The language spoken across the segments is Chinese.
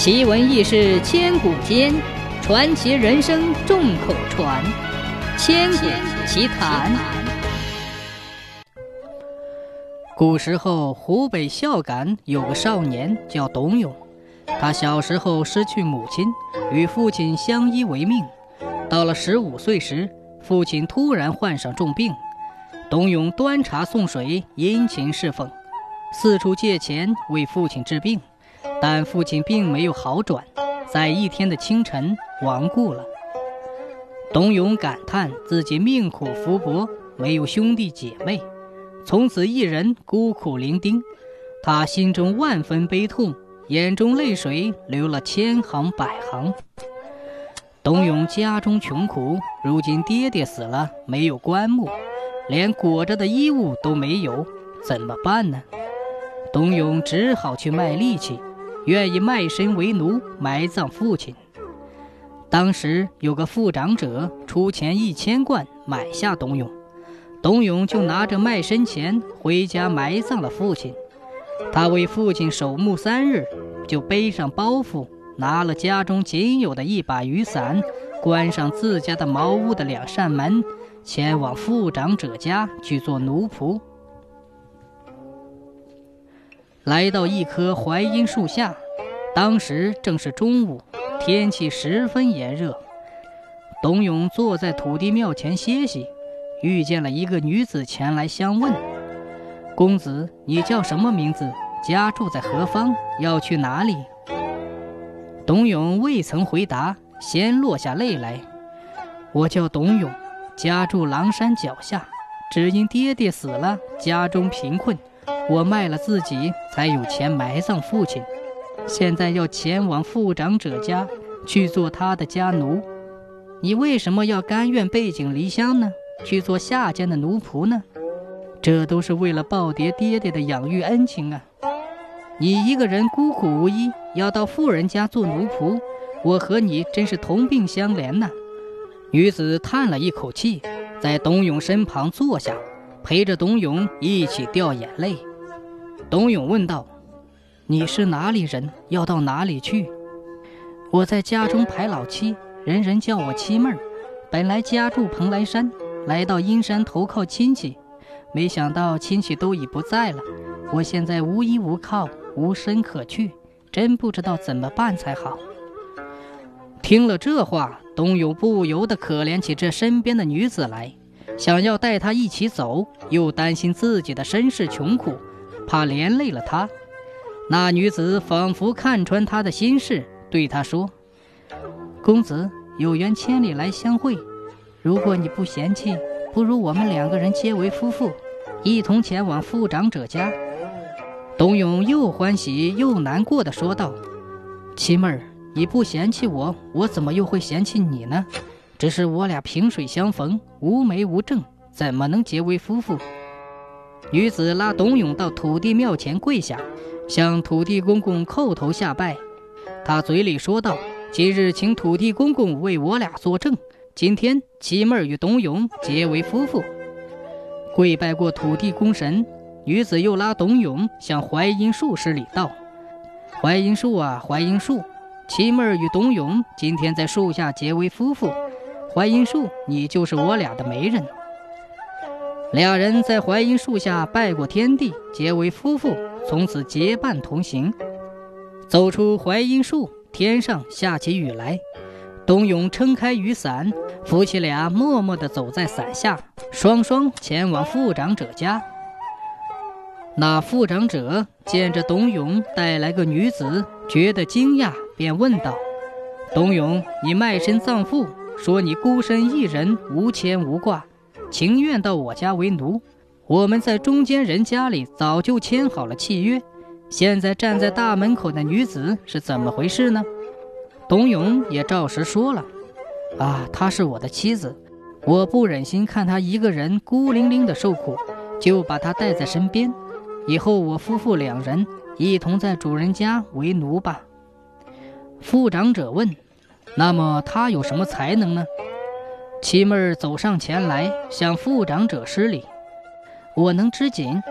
奇闻异事千古间，传奇人生众口传。千古奇谈。古时候，湖北孝感有个少年叫董永，他小时候失去母亲，与父亲相依为命。到了十五岁时，父亲突然患上重病，董永端茶送水，殷勤侍奉，四处借钱为父亲治病。但父亲并没有好转，在一天的清晨亡故了。董永感叹自己命苦福薄，没有兄弟姐妹，从此一人孤苦伶仃。他心中万分悲痛，眼中泪水流了千行百行。董永家中穷苦，如今爹爹死了，没有棺木，连裹着的衣物都没有，怎么办呢？董永只好去卖力气。愿意卖身为奴埋葬父亲。当时有个富长者出钱一千贯买下董永，董永就拿着卖身钱回家埋葬了父亲。他为父亲守墓三日，就背上包袱，拿了家中仅有的一把雨伞，关上自家的茅屋的两扇门，前往富长者家去做奴仆。来到一棵槐荫树下，当时正是中午，天气十分炎热。董永坐在土地庙前歇息，遇见了一个女子前来相问：“公子，你叫什么名字？家住在何方？要去哪里？”董永未曾回答，先落下泪来：“我叫董永，家住狼山脚下，只因爹爹死了，家中贫困。”我卖了自己，才有钱埋葬父亲。现在要前往副长者家去做他的家奴。你为什么要甘愿背井离乡呢？去做下贱的奴仆呢？这都是为了报爹爹爹的养育恩情啊！你一个人孤苦无依，要到富人家做奴仆，我和你真是同病相怜呐。女子叹了一口气，在董永身旁坐下。陪着董永一起掉眼泪。董永问道：“你是哪里人？要到哪里去？”我在家中排老七，人人叫我七妹儿。本来家住蓬莱山，来到阴山投靠亲戚，没想到亲戚都已不在了。我现在无依无靠，无身可去，真不知道怎么办才好。听了这话，董永不由得可怜起这身边的女子来。想要带她一起走，又担心自己的身世穷苦，怕连累了他。那女子仿佛看穿他的心事，对他说：“公子有缘千里来相会，如果你不嫌弃，不如我们两个人结为夫妇，一同前往副长者家。”董永又欢喜又难过的说道：“七妹儿，你不嫌弃我，我怎么又会嫌弃你呢？”只是我俩萍水相逢，无媒无证，怎么能结为夫妇？女子拉董永到土地庙前跪下，向土地公公叩头下拜。他嘴里说道：“今日请土地公公为我俩作证，今天七妹儿与董永结为夫妇。”跪拜过土地公神，女子又拉董永向槐荫树施礼道：“槐荫树啊，槐荫树，七妹儿与董永今天在树下结为夫妇。”槐荫树，你就是我俩的媒人。俩人在槐荫树下拜过天地，结为夫妇，从此结伴同行。走出槐荫树，天上下起雨来。董永撑开雨伞，夫妻俩默默地走在伞下，双双前往副长者家。那副长者见着董永带来个女子，觉得惊讶，便问道：“董永，你卖身葬父？”说你孤身一人，无牵无挂，情愿到我家为奴。我们在中间人家里早就签好了契约。现在站在大门口的女子是怎么回事呢？董永也照实说了：“啊，她是我的妻子，我不忍心看她一个人孤零零的受苦，就把她带在身边。以后我夫妇两人一同在主人家为奴吧。”副长者问。那么她有什么才能呢？七妹儿走上前来，向副长者施礼：“我能织锦。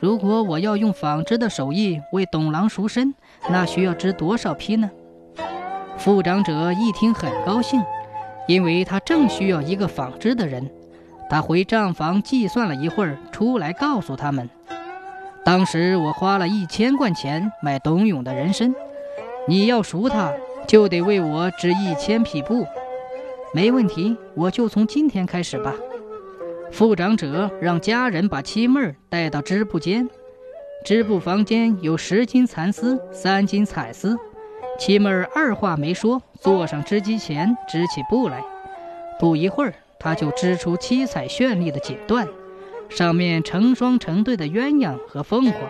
如果我要用纺织的手艺为董郎赎身，那需要织多少匹呢？”副长者一听很高兴，因为他正需要一个纺织的人。他回账房计算了一会儿，出来告诉他们：“当时我花了一千贯钱买董永的人参，你要赎他，就得为我织一千匹布。”没问题，我就从今天开始吧。副长者让家人把七妹儿带到织布间，织布房间有十斤蚕丝，三斤彩丝。七妹儿二话没说，坐上织机前织起布来。不一会儿，她就织出七彩绚丽的锦缎，上面成双成对的鸳鸯和凤凰。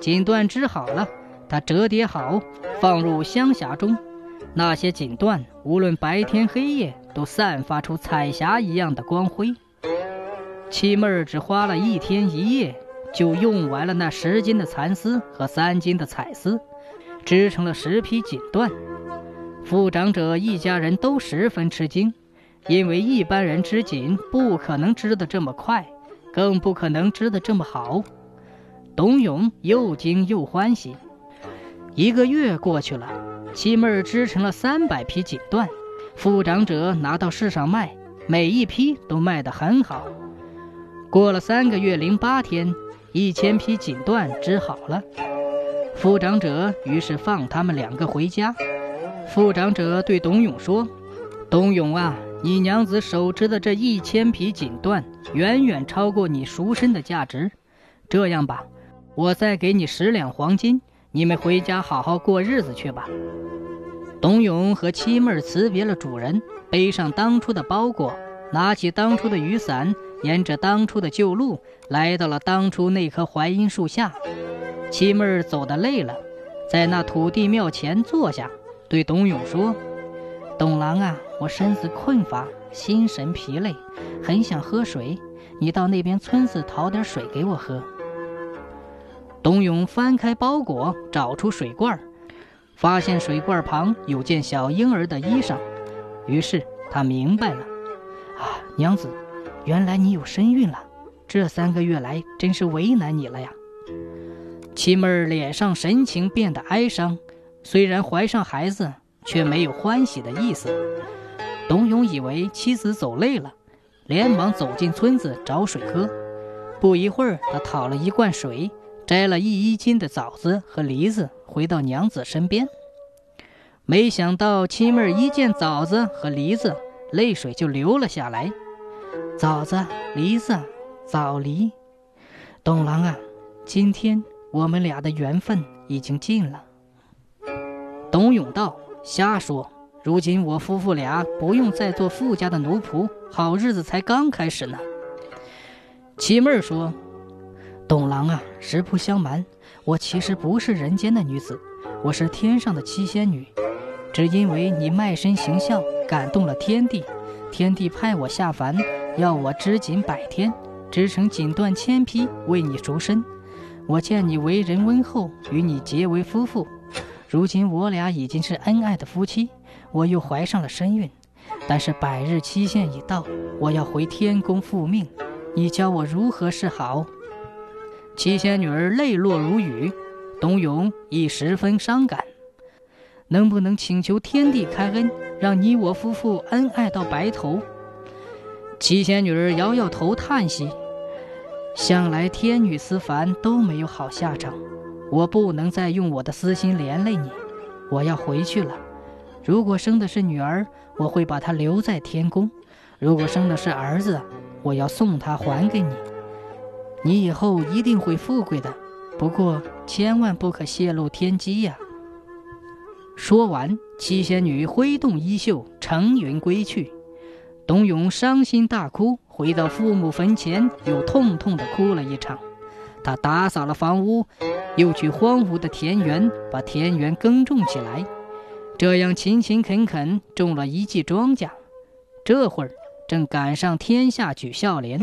锦缎织好了，她折叠好，放入香匣中。那些锦缎，无论白天黑夜，都散发出彩霞一样的光辉。七妹儿只花了一天一夜，就用完了那十斤的蚕丝和三斤的彩丝，织成了十匹锦缎。副长者一家人都十分吃惊，因为一般人织锦不可能织得这么快，更不可能织得这么好。董永又惊又欢喜。一个月过去了。七妹儿织成了三百匹锦缎，副长者拿到市上卖，每一批都卖得很好。过了三个月零八天，一千匹锦缎织好了。副长者于是放他们两个回家。副长者对董永说：“董永啊，你娘子手织的这一千匹锦缎，远远超过你赎身的价值。这样吧，我再给你十两黄金。”你们回家好好过日子去吧。董永和七妹儿辞别了主人，背上当初的包裹，拿起当初的雨伞，沿着当初的旧路，来到了当初那棵槐荫树下。七妹儿走得累了，在那土地庙前坐下，对董永说：“董郎啊，我身子困乏，心神疲累，很想喝水。你到那边村子讨点水给我喝。”董永翻开包裹，找出水罐，发现水罐旁有件小婴儿的衣裳，于是他明白了：啊，娘子，原来你有身孕了。这三个月来真是为难你了呀。七妹儿脸上神情变得哀伤，虽然怀上孩子，却没有欢喜的意思。董永以为妻子走累了，连忙走进村子找水喝。不一会儿，他讨了一罐水。摘了一衣襟的枣子和梨子，回到娘子身边。没想到七妹一见枣子和梨子，泪水就流了下来。枣子、梨子、枣梨，董郎啊，今天我们俩的缘分已经尽了。董永道：“瞎说！如今我夫妇俩不用再做富家的奴仆，好日子才刚开始呢。”七妹说。董郎啊，实不相瞒，我其实不是人间的女子，我是天上的七仙女。只因为你卖身行孝，感动了天帝，天帝派我下凡，要我织锦百天，织成锦缎千匹，为你赎身。我见你为人温厚，与你结为夫妇。如今我俩已经是恩爱的夫妻，我又怀上了身孕。但是百日期限已到，我要回天宫复命，你教我如何是好？七仙女儿泪落如雨，董永亦十分伤感。能不能请求天地开恩，让你我夫妇恩爱到白头？七仙女儿摇摇头，叹息：“向来天女思凡都没有好下场，我不能再用我的私心连累你。我要回去了。如果生的是女儿，我会把她留在天宫；如果生的是儿子，我要送她还给你。”你以后一定会富贵的，不过千万不可泄露天机呀。说完，七仙女挥动衣袖，乘云归去。董永伤心大哭，回到父母坟前，又痛痛地哭了一场。他打扫了房屋，又去荒芜的田园，把田园耕种起来，这样勤勤恳恳种了一季庄稼。这会儿正赶上天下举孝廉。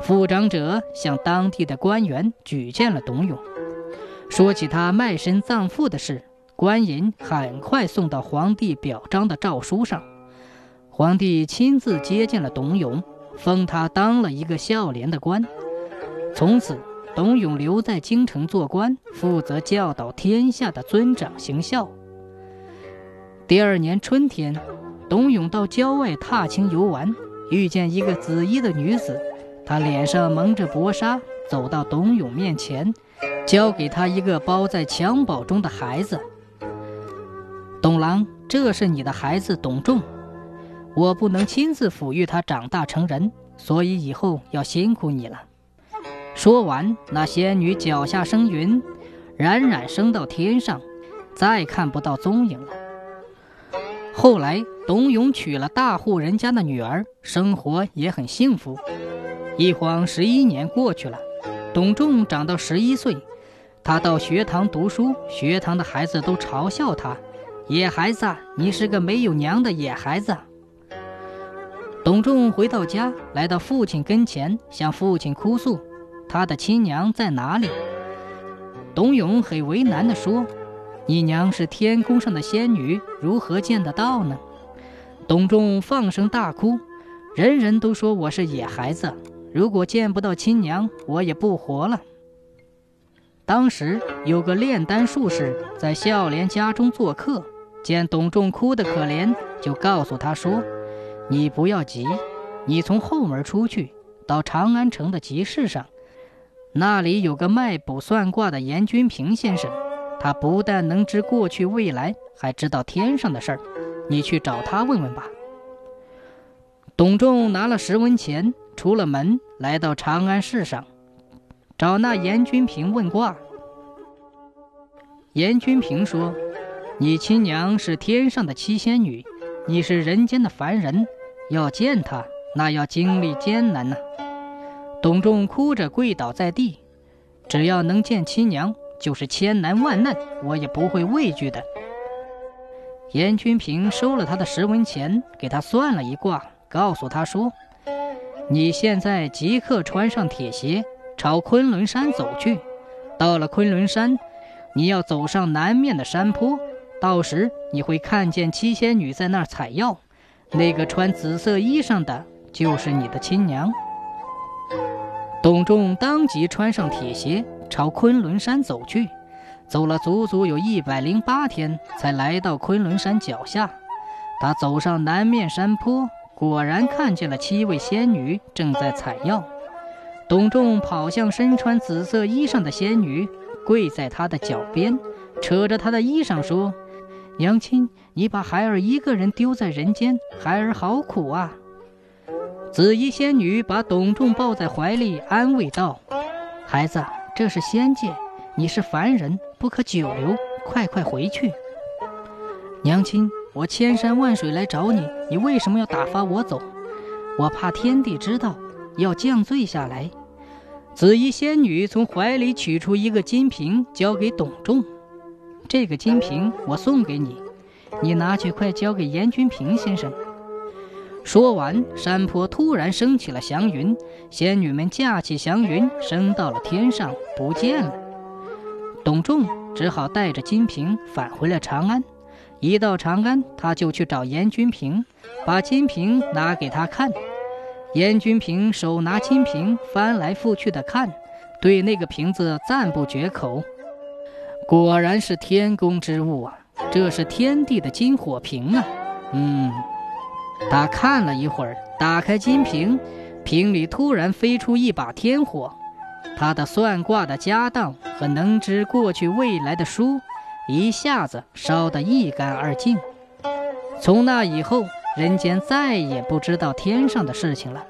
副长者向当地的官员举荐了董永，说起他卖身葬父的事，官银很快送到皇帝表彰的诏书上。皇帝亲自接见了董永，封他当了一个孝廉的官。从此，董永留在京城做官，负责教导天下的尊长行孝。第二年春天，董永到郊外踏青游玩，遇见一个紫衣的女子，他脸上蒙着薄纱，走到董永面前，交给他一个包在襁褓中的孩子。董郎，这是你的孩子董仲，我不能亲自抚育他长大成人，所以以后要辛苦你了。说完，那仙女脚下生云，冉冉升到天上，再看不到踪影了。后来，董永娶了大户人家的女儿，生活也很幸福。一晃十一年过去了，董仲长到十一岁，他到学堂读书，学堂的孩子都嘲笑他：“野孩子，你是个没有娘的野孩子。”董仲回到家，来到父亲跟前，向父亲哭诉：“他的亲娘在哪里？”董永很为难地说。你娘是天宫上的仙女，如何见得到呢？董仲放声大哭，人人都说我是野孩子，如果见不到亲娘，我也不活了。当时有个炼丹术士在孝廉家中做客，见董仲哭得可怜，就告诉他说：“你不要急，你从后门出去，到长安城的集市上，那里有个卖卜算卦的严君平先生。”他不但能知过去未来，还知道天上的事儿。你去找他问问吧。董仲拿了十文钱，出了门，来到长安市上，找那严君平问卦。严君平说：“你亲娘是天上的七仙女，你是人间的凡人，要见她，那要经历艰难呐。”董仲哭着跪倒在地，只要能见亲娘。就是千难万难，我也不会畏惧的。严君平收了他的十文钱，给他算了一卦，告诉他说：“你现在即刻穿上铁鞋，朝昆仑山走去。到了昆仑山，你要走上南面的山坡，到时你会看见七仙女在那儿采药。那个穿紫色衣裳的，就是你的亲娘。”董仲当即穿上铁鞋。朝昆仑山走去，走了足足有一百零八天，才来到昆仑山脚下。他走上南面山坡，果然看见了七位仙女正在采药。董仲跑向身穿紫色衣裳的仙女，跪在她的脚边，扯着她的衣裳说：“娘亲，你把孩儿一个人丢在人间，孩儿好苦啊！”紫衣仙女把董仲抱在怀里，安慰道：“孩子。”这是仙界，你是凡人，不可久留，快快回去。娘亲，我千山万水来找你，你为什么要打发我走？我怕天帝知道，要降罪下来。紫衣仙女从怀里取出一个金瓶，交给董仲。这个金瓶我送给你，你拿去快交给严君平先生。说完，山坡突然升起了祥云，仙女们架起祥云，升到了天上，不见了。董仲只好带着金瓶返回了长安。一到长安，他就去找严君平，把金瓶拿给他看。严君平手拿金瓶，翻来覆去的看，对那个瓶子赞不绝口。果然是天宫之物啊！这是天地的金火瓶啊！嗯。他看了一会儿，打开金瓶，瓶里突然飞出一把天火，他的算卦的家当和能知过去未来的书，一下子烧得一干二净。从那以后，人间再也不知道天上的事情了。